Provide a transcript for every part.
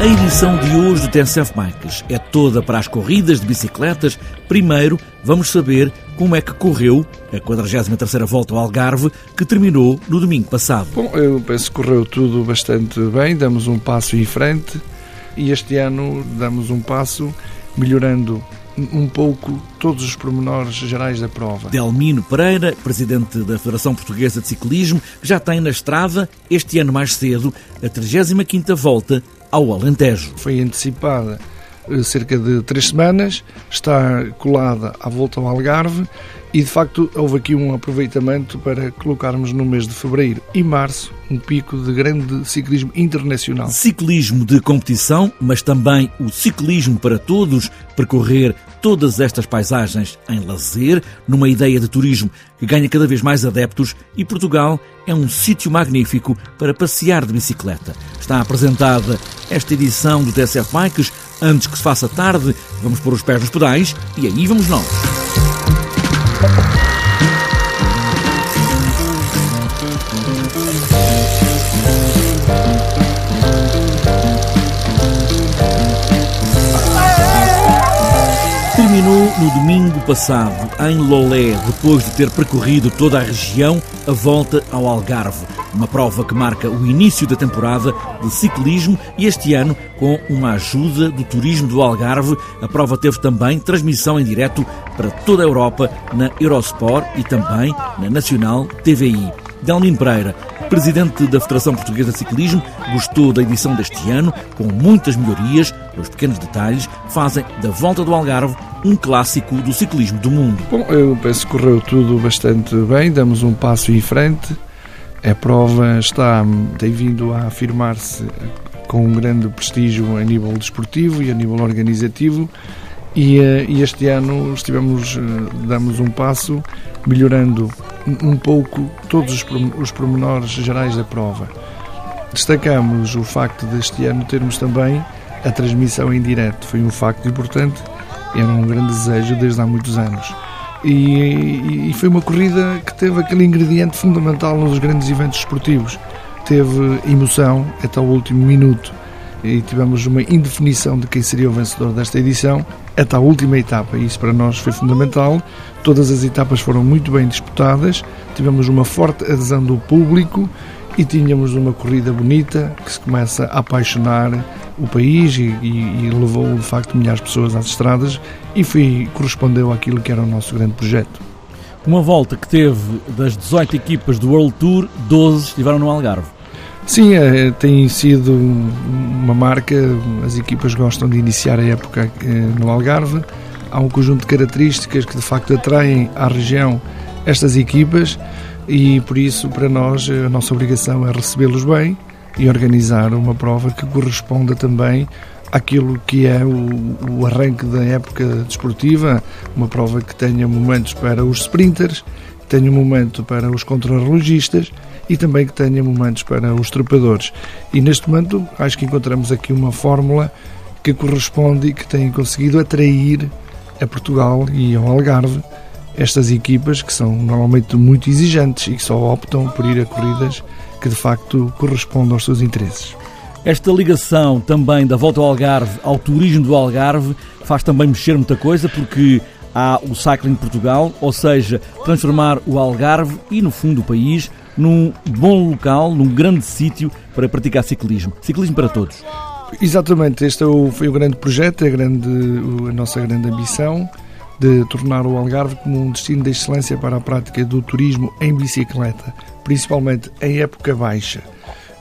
A edição de hoje do TNCF Bikes é toda para as corridas de bicicletas. Primeiro, vamos saber como é que correu a 43ª volta ao Algarve, que terminou no domingo passado. Bom, eu penso que correu tudo bastante bem, damos um passo em frente e este ano damos um passo melhorando um pouco todos os pormenores gerais da prova. Delmino Pereira, presidente da Federação Portuguesa de Ciclismo, já tem na estrada, este ano mais cedo, a 35ª Volta ao Alentejo. Foi antecipada cerca de três semanas, está colada à volta ao Algarve e de facto houve aqui um aproveitamento para colocarmos no mês de fevereiro e março um pico de grande ciclismo internacional. Ciclismo de competição, mas também o ciclismo para todos, percorrer todas estas paisagens em lazer, numa ideia de turismo que ganha cada vez mais adeptos e Portugal é um sítio magnífico para passear de bicicleta. Está apresentada esta edição do TSF Bikes. Antes que se faça tarde, vamos pôr os pés nos pedais e aí vamos nós. Terminou no domingo passado, em Lolé, depois de ter percorrido toda a região, a volta ao Algarve. Uma prova que marca o início da temporada de ciclismo e este ano, com uma ajuda do turismo do Algarve, a prova teve também transmissão em direto para toda a Europa na Eurosport e também na Nacional TVI. Delmin Pereira, presidente da Federação Portuguesa de Ciclismo, gostou da edição deste ano, com muitas melhorias, os pequenos detalhes fazem da Volta do Algarve um clássico do ciclismo do mundo. Bom, eu penso que correu tudo bastante bem, damos um passo em frente. A prova está, tem vindo a afirmar-se com um grande prestígio a nível desportivo e a nível organizativo. E, eh, e este ano estivemos, eh, damos um passo melhorando um pouco todos os pormenores gerais da prova. Destacamos o facto deste ano termos também a transmissão em direto. Foi um facto importante, era um grande desejo desde há muitos anos. E, e, foi uma corrida que teve aquele ingrediente fundamental nos grandes eventos esportivos. Teve emoção até o último minuto e tivemos uma indefinição de quem seria o vencedor desta edição até a última etapa. E isso para nós foi fundamental. Todas as etapas foram muito bem disputadas, tivemos uma forte adesão do público e tínhamos uma corrida bonita que se começa a apaixonar o país e, e, e levou de facto milhares de pessoas às estradas e foi, correspondeu àquilo que era o nosso grande projeto. Uma volta que teve das 18 equipas do World Tour, 12 estiveram no Algarve. Sim, é, tem sido uma marca, as equipas gostam de iniciar a época é, no Algarve. Há um conjunto de características que de facto atraem à região estas equipas e por isso para nós a nossa obrigação é recebê-los bem e organizar uma prova que corresponda também àquilo que é o, o arranque da época desportiva, uma prova que tenha momentos para os sprinters, tenha um momento para os contrarrelogistas e também que tenha momentos para os trepadores. E neste momento acho que encontramos aqui uma fórmula que corresponde e que tem conseguido atrair a Portugal e ao Algarve estas equipas que são normalmente muito exigentes e que só optam por ir a corridas que de facto correspondam aos seus interesses. Esta ligação também da volta ao Algarve ao turismo do Algarve faz também mexer muita coisa porque há o Cycling Portugal, ou seja, transformar o Algarve e no fundo o país num bom local, num grande sítio para praticar ciclismo. Ciclismo para todos. Exatamente, este é foi o grande projeto, a, grande, a nossa grande ambição de tornar o Algarve como um destino de excelência para a prática do turismo em bicicleta, principalmente em época baixa.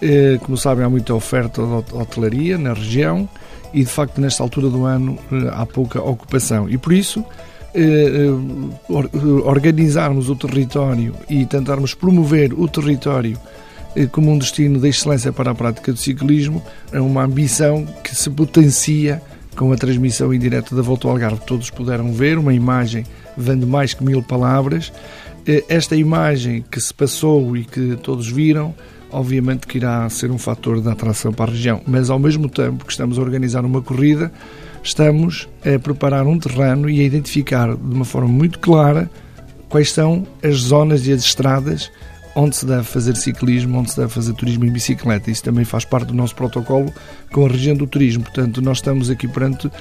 Eh, como sabem, há muita oferta de hotelaria na região e, de facto, nesta altura do ano eh, há pouca ocupação. E por isso eh, organizarmos o território e tentarmos promover o território como um destino de excelência para a prática do ciclismo é uma ambição que se potencia com a transmissão em direto da Volta ao Algarve. Todos puderam ver uma imagem dando mais que mil palavras. Esta imagem que se passou e que todos viram, obviamente que irá ser um fator de atração para a região, mas ao mesmo tempo que estamos a organizar uma corrida, estamos a preparar um terreno e a identificar de uma forma muito clara quais são as zonas e as estradas onde se deve fazer ciclismo, onde se deve fazer turismo em bicicleta. Isso também faz parte do nosso protocolo com a região do turismo. Portanto, nós estamos aqui perante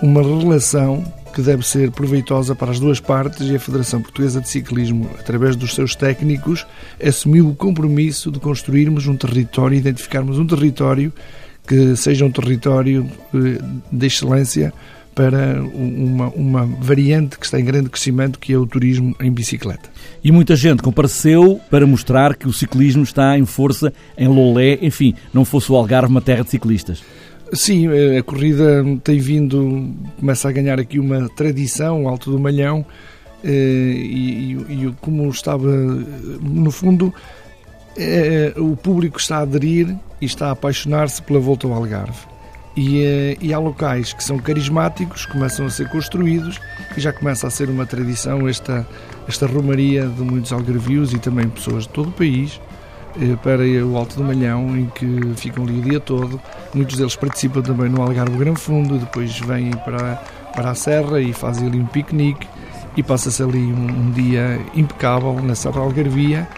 uma relação que deve ser proveitosa para as duas partes e a Federação Portuguesa de Ciclismo, através dos seus técnicos, assumiu o compromisso de construirmos um território, identificarmos um território que seja um território eh, de excelência para uma, uma variante que está em grande crescimento, que é o turismo em bicicleta. E muita gente compareceu para mostrar que o ciclismo está em força em Lolé, enfim, não fosse o Algarve uma terra de ciclistas. Sim, eh, a corrida tem vindo, começa a ganhar aqui uma tradição, Alto do Malhão, eh, e, e, e como estava, no fundo, é, o público está a aderir e está a apaixonar-se pela volta ao Algarve. E, e, há locais que são carismáticos, começam a ser construídos e já começa a ser uma tradição esta, esta romaria de muitos algarvios e também pessoas de todo o país eh, para o Alto do Malhão, em que ficam ali o dia todo. Muitos deles participam também no Algarve Gran Fundo, depois vêm para, para a Serra e fazem ali um piquenique e passa-se ali um, um, dia impecável na Serra Algarvia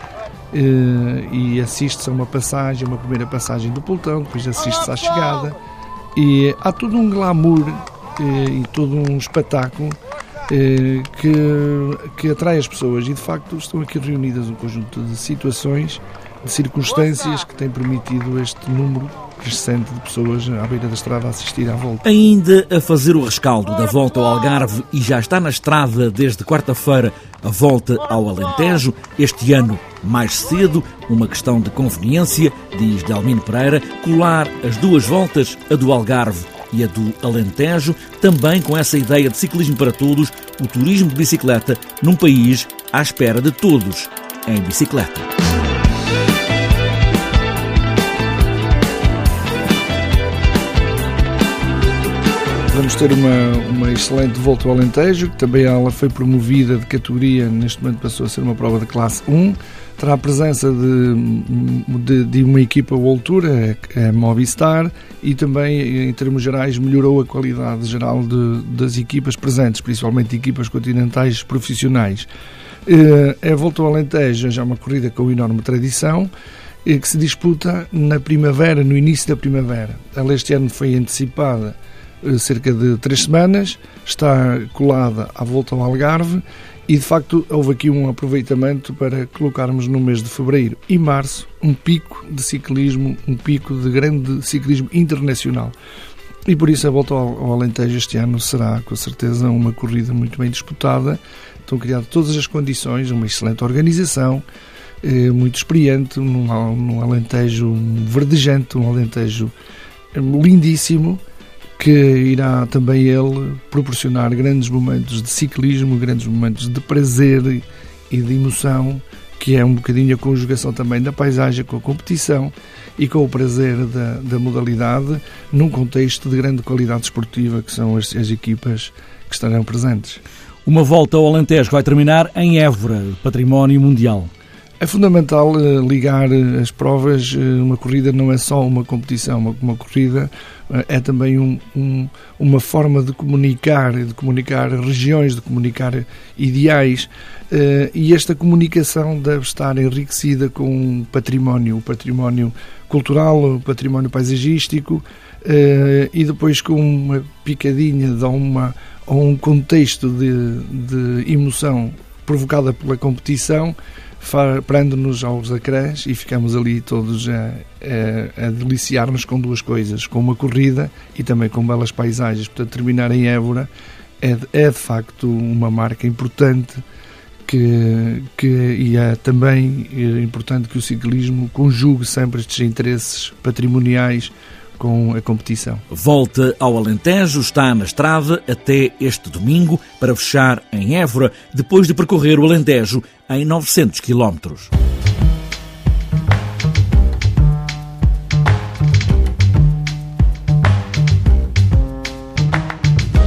eh, e assiste-se a uma passagem, uma primeira passagem do pelotão, depois assiste-se à chegada e há todo um glamour eh, e todo um espetáculo que, que atrai as pessoas. E de facto estão aqui reunidas um conjunto de situações de circunstâncias que têm permitido este número crescente de pessoas à beira da estrada a assistir à volta. Ainda a fazer o rescaldo da volta ao Algarve e já está na estrada desde quarta-feira a volta ao Alentejo, este ano mais cedo, uma questão de conveniência, diz Delmino Pereira, colar as duas voltas, a do Algarve e a do Alentejo, também com essa ideia de ciclismo para todos, o turismo de bicicleta num país à espera de todos em bicicleta. Vamos ter uma, uma excelente volta ao Alentejo, que também ela foi promovida de categoria, neste momento passou a ser uma prova de classe 1. Terá a presença de, de, de uma equipa Tour, é, é Movistar, e também, em termos gerais, melhorou a qualidade geral de, das equipas presentes, principalmente equipas continentais profissionais. É a Volta ao Alentejo já é uma corrida com enorme tradição, eh, que se disputa na primavera, no início da primavera. Ela este ano foi antecipada cerca de três semanas, está colada à volta ao Algarve e de facto houve aqui um aproveitamento para colocarmos no mês de fevereiro e março um pico de ciclismo, um pico de grande ciclismo internacional. E por isso a volta ao Alentejo este ano será com certeza uma corrida muito bem disputada. Estão criadas todas as condições, uma excelente organização, eh, muito experiente, num Alentejo verdejante, um Alentejo eh, lindíssimo que irá também ele proporcionar grandes momentos de ciclismo, grandes momentos de prazer e de emoção, que é um bocadinho a conjugação também da paisagem com a competição e com o prazer da, da modalidade, num contexto de grande qualidade esportiva, que são as, as equipas que estarão presentes. Uma volta ao Alentejo vai terminar em Évora, património mundial. É fundamental uh, ligar uh, as provas. Uh, uma corrida não é só uma competição, uma, uma corrida é também um, um, uma forma de comunicar, de comunicar regiões, de comunicar ideais. e esta comunicação deve estar enriquecida com património, o património cultural, o património paisagístico e depois com uma picadinha de uma, ou um contexto de, de emoção provocada pela competição prende-nos aos ecrãs e ficamos ali todos a, a, a deliciar-nos com duas coisas, com uma corrida e também com belas paisagens. Portanto, terminar em Évora é, é de facto uma marca importante que, que e é também é importante que o ciclismo conjugue sempre estes interesses patrimoniais com a competição. Volta ao Alentejo, está na estrada até este domingo para fechar em Évora, depois de percorrer o Alentejo em 900 quilómetros.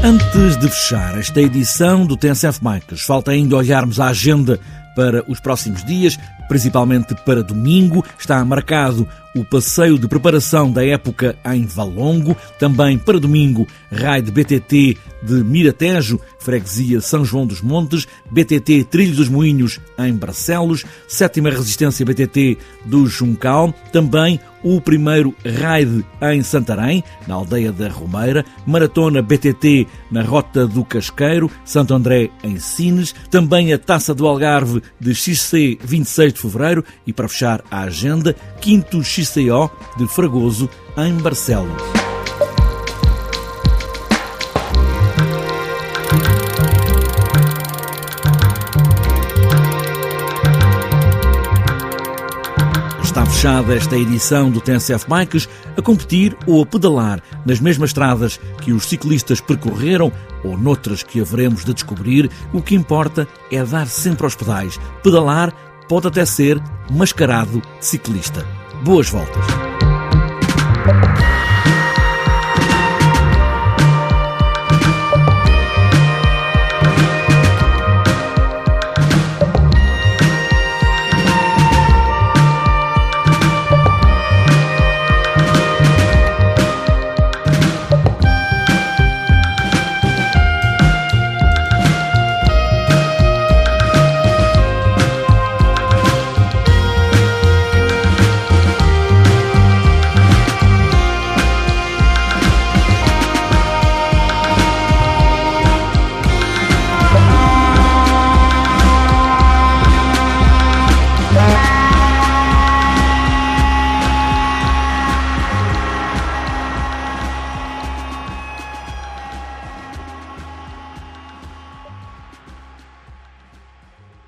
Antes de fechar esta edição do TNCF Bikes, falta ainda olharmos a agenda para os próximos dias, principalmente para domingo. Está marcado o passeio de preparação da época em Valongo, também para domingo, raid BTT de Miratejo, freguesia São João dos Montes, BTT Trilho dos Moinhos em Barcelos, sétima resistência BTT do Juncal, também o primeiro raid em Santarém, na aldeia da Romeira, maratona BTT na Rota do Casqueiro, Santo André em Sines, também a Taça do Algarve de XC 26 de Fevereiro e para fechar a agenda, quinto XCO de Fragoso em Barcelos. Fechada esta edição do TNCF Bikes a competir ou a pedalar nas mesmas estradas que os ciclistas percorreram ou noutras que haveremos de descobrir. O que importa é dar sempre aos pedais. Pedalar pode até ser mascarado ciclista. Boas voltas!